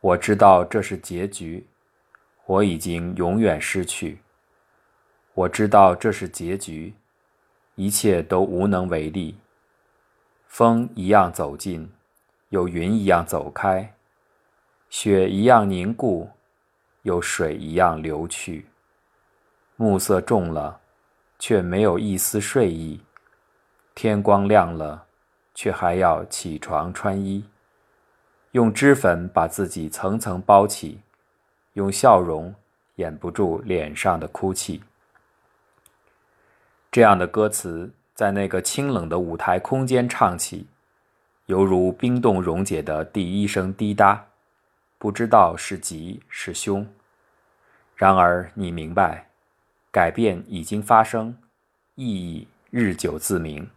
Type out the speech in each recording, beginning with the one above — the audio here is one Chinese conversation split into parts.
我知道这是结局，我已经永远失去。我知道这是结局，一切都无能为力。风一样走近，有云一样走开，雪一样凝固，有水一样流去。暮色重了，却没有一丝睡意；天光亮了，却还要起床穿衣。用脂粉把自己层层包起，用笑容掩不住脸上的哭泣。这样的歌词在那个清冷的舞台空间唱起，犹如冰冻溶解的第一声滴答，不知道是吉是凶。然而你明白，改变已经发生，意义日久自明。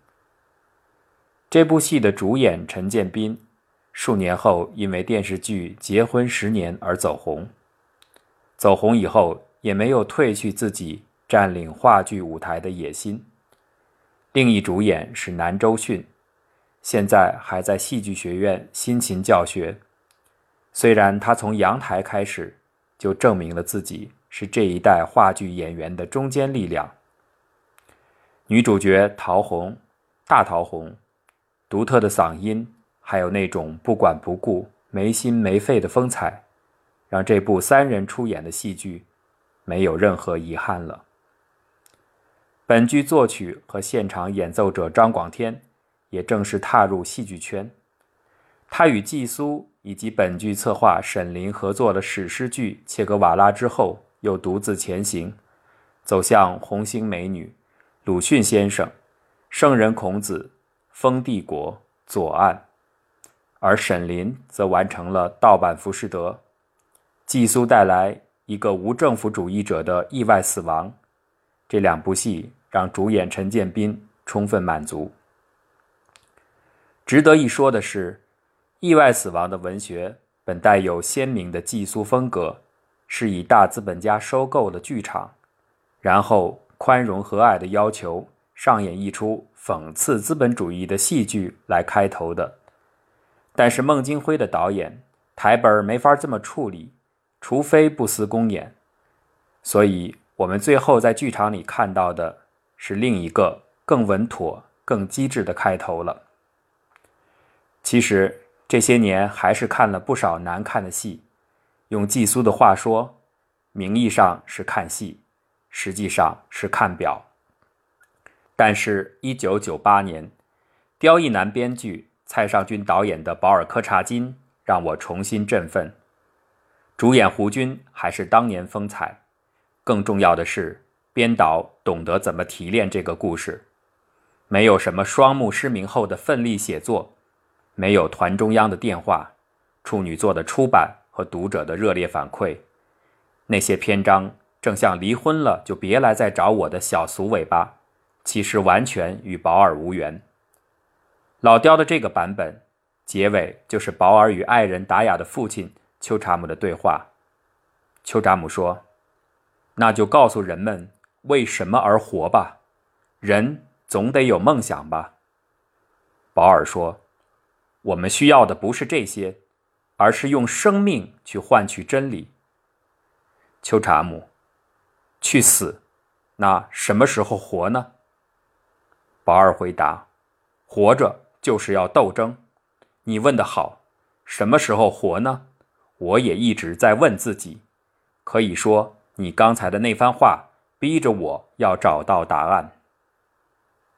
这部戏的主演陈建斌，数年后因为电视剧《结婚十年》而走红。走红以后，也没有褪去自己。占领话剧舞台的野心。另一主演是南周迅，现在还在戏剧学院辛勤教学。虽然他从阳台开始，就证明了自己是这一代话剧演员的中坚力量。女主角陶虹，大陶虹，独特的嗓音，还有那种不管不顾、没心没肺的风采，让这部三人出演的戏剧没有任何遗憾了。本剧作曲和现场演奏者张广天，也正式踏入戏剧圈。他与季苏以及本剧策划沈林合作的史诗剧《切格瓦拉》之后，又独自前行，走向红星美女、鲁迅先生、圣人孔子、封帝国、左岸，而沈林则完成了盗版《浮士德》，寄宿带来一个无政府主义者的意外死亡。这两部戏让主演陈建斌充分满足。值得一说的是，《意外死亡》的文学本带有鲜明的寄宿风格，是以大资本家收购了剧场，然后宽容和蔼的要求上演一出讽刺资本主义的戏剧来开头的。但是孟京辉的导演台本没法这么处理，除非不思公演，所以。我们最后在剧场里看到的是另一个更稳妥、更机智的开头了。其实这些年还是看了不少难看的戏，用季苏的话说，名义上是看戏，实际上是看表。但是，一九九八年，刁亦男编剧、蔡尚君导演的《保尔柯察金》让我重新振奋，主演胡军还是当年风采。更重要的是，编导懂得怎么提炼这个故事，没有什么双目失明后的奋力写作，没有团中央的电话，处女作的出版和读者的热烈反馈，那些篇章正像离婚了就别来再找我的小俗尾巴，其实完全与保尔无缘。老刁的这个版本，结尾就是保尔与爱人达雅的父亲丘查姆的对话，丘查姆说。那就告诉人们为什么而活吧，人总得有梦想吧。保尔说：“我们需要的不是这些，而是用生命去换取真理。”丘查姆，去死，那什么时候活呢？保尔回答：“活着就是要斗争。”你问得好，什么时候活呢？我也一直在问自己，可以说。你刚才的那番话，逼着我要找到答案。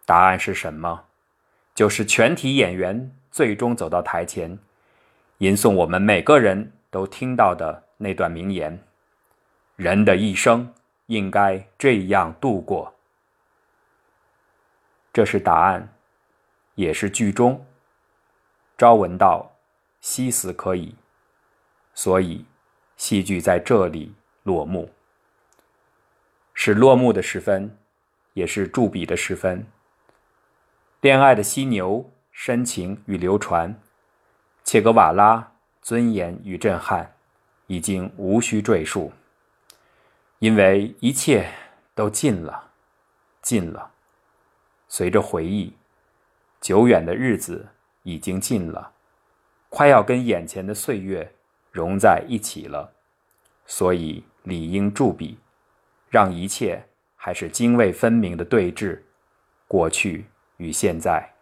答案是什么？就是全体演员最终走到台前，吟诵我们每个人都听到的那段名言：“人的一生应该这样度过。”这是答案，也是剧中。朝闻道，夕死可矣。所以，戏剧在这里落幕。是落幕的时分，也是驻笔的时分。恋爱的犀牛，深情与流传，切格瓦拉尊严与震撼，已经无需赘述。因为一切都尽了，尽了。随着回忆，久远的日子已经尽了，快要跟眼前的岁月融在一起了，所以理应驻笔，让一切还是泾渭分明的对峙，过去与现在。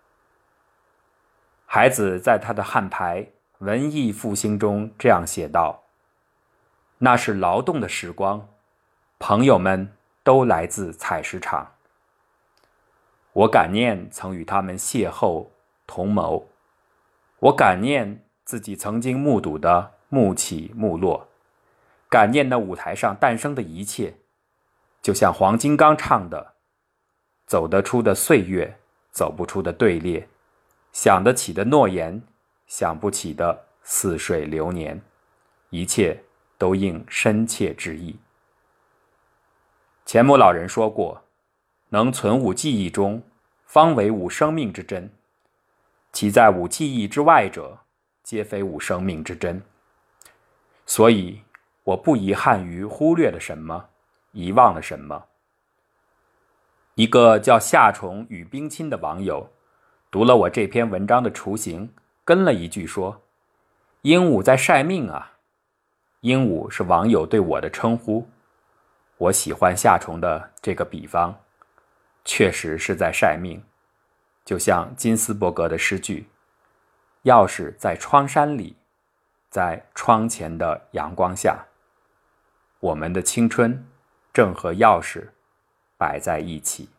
孩子在他的汉牌《文艺复兴》中这样写道：“那是劳动的时光，朋友们都来自采石场。我感念曾与他们邂逅同谋，我感念自己曾经目睹的。”幕起幕落，感念那舞台上诞生的一切，就像黄金刚唱的：“走得出的岁月，走不出的队列，想得起的诺言，想不起的似水流年，一切都应深切之意。”钱穆老人说过：“能存吾记忆中，方为吾生命之真；其在吾记忆之外者，皆非吾生命之真。”所以，我不遗憾于忽略了什么，遗忘了什么。一个叫夏虫与冰亲的网友，读了我这篇文章的雏形，跟了一句说：“鹦鹉在晒命啊！”鹦鹉是网友对我的称呼。我喜欢夏虫的这个比方，确实是在晒命，就像金斯伯格的诗句：“钥匙在窗山里。”在窗前的阳光下，我们的青春正和钥匙摆在一起。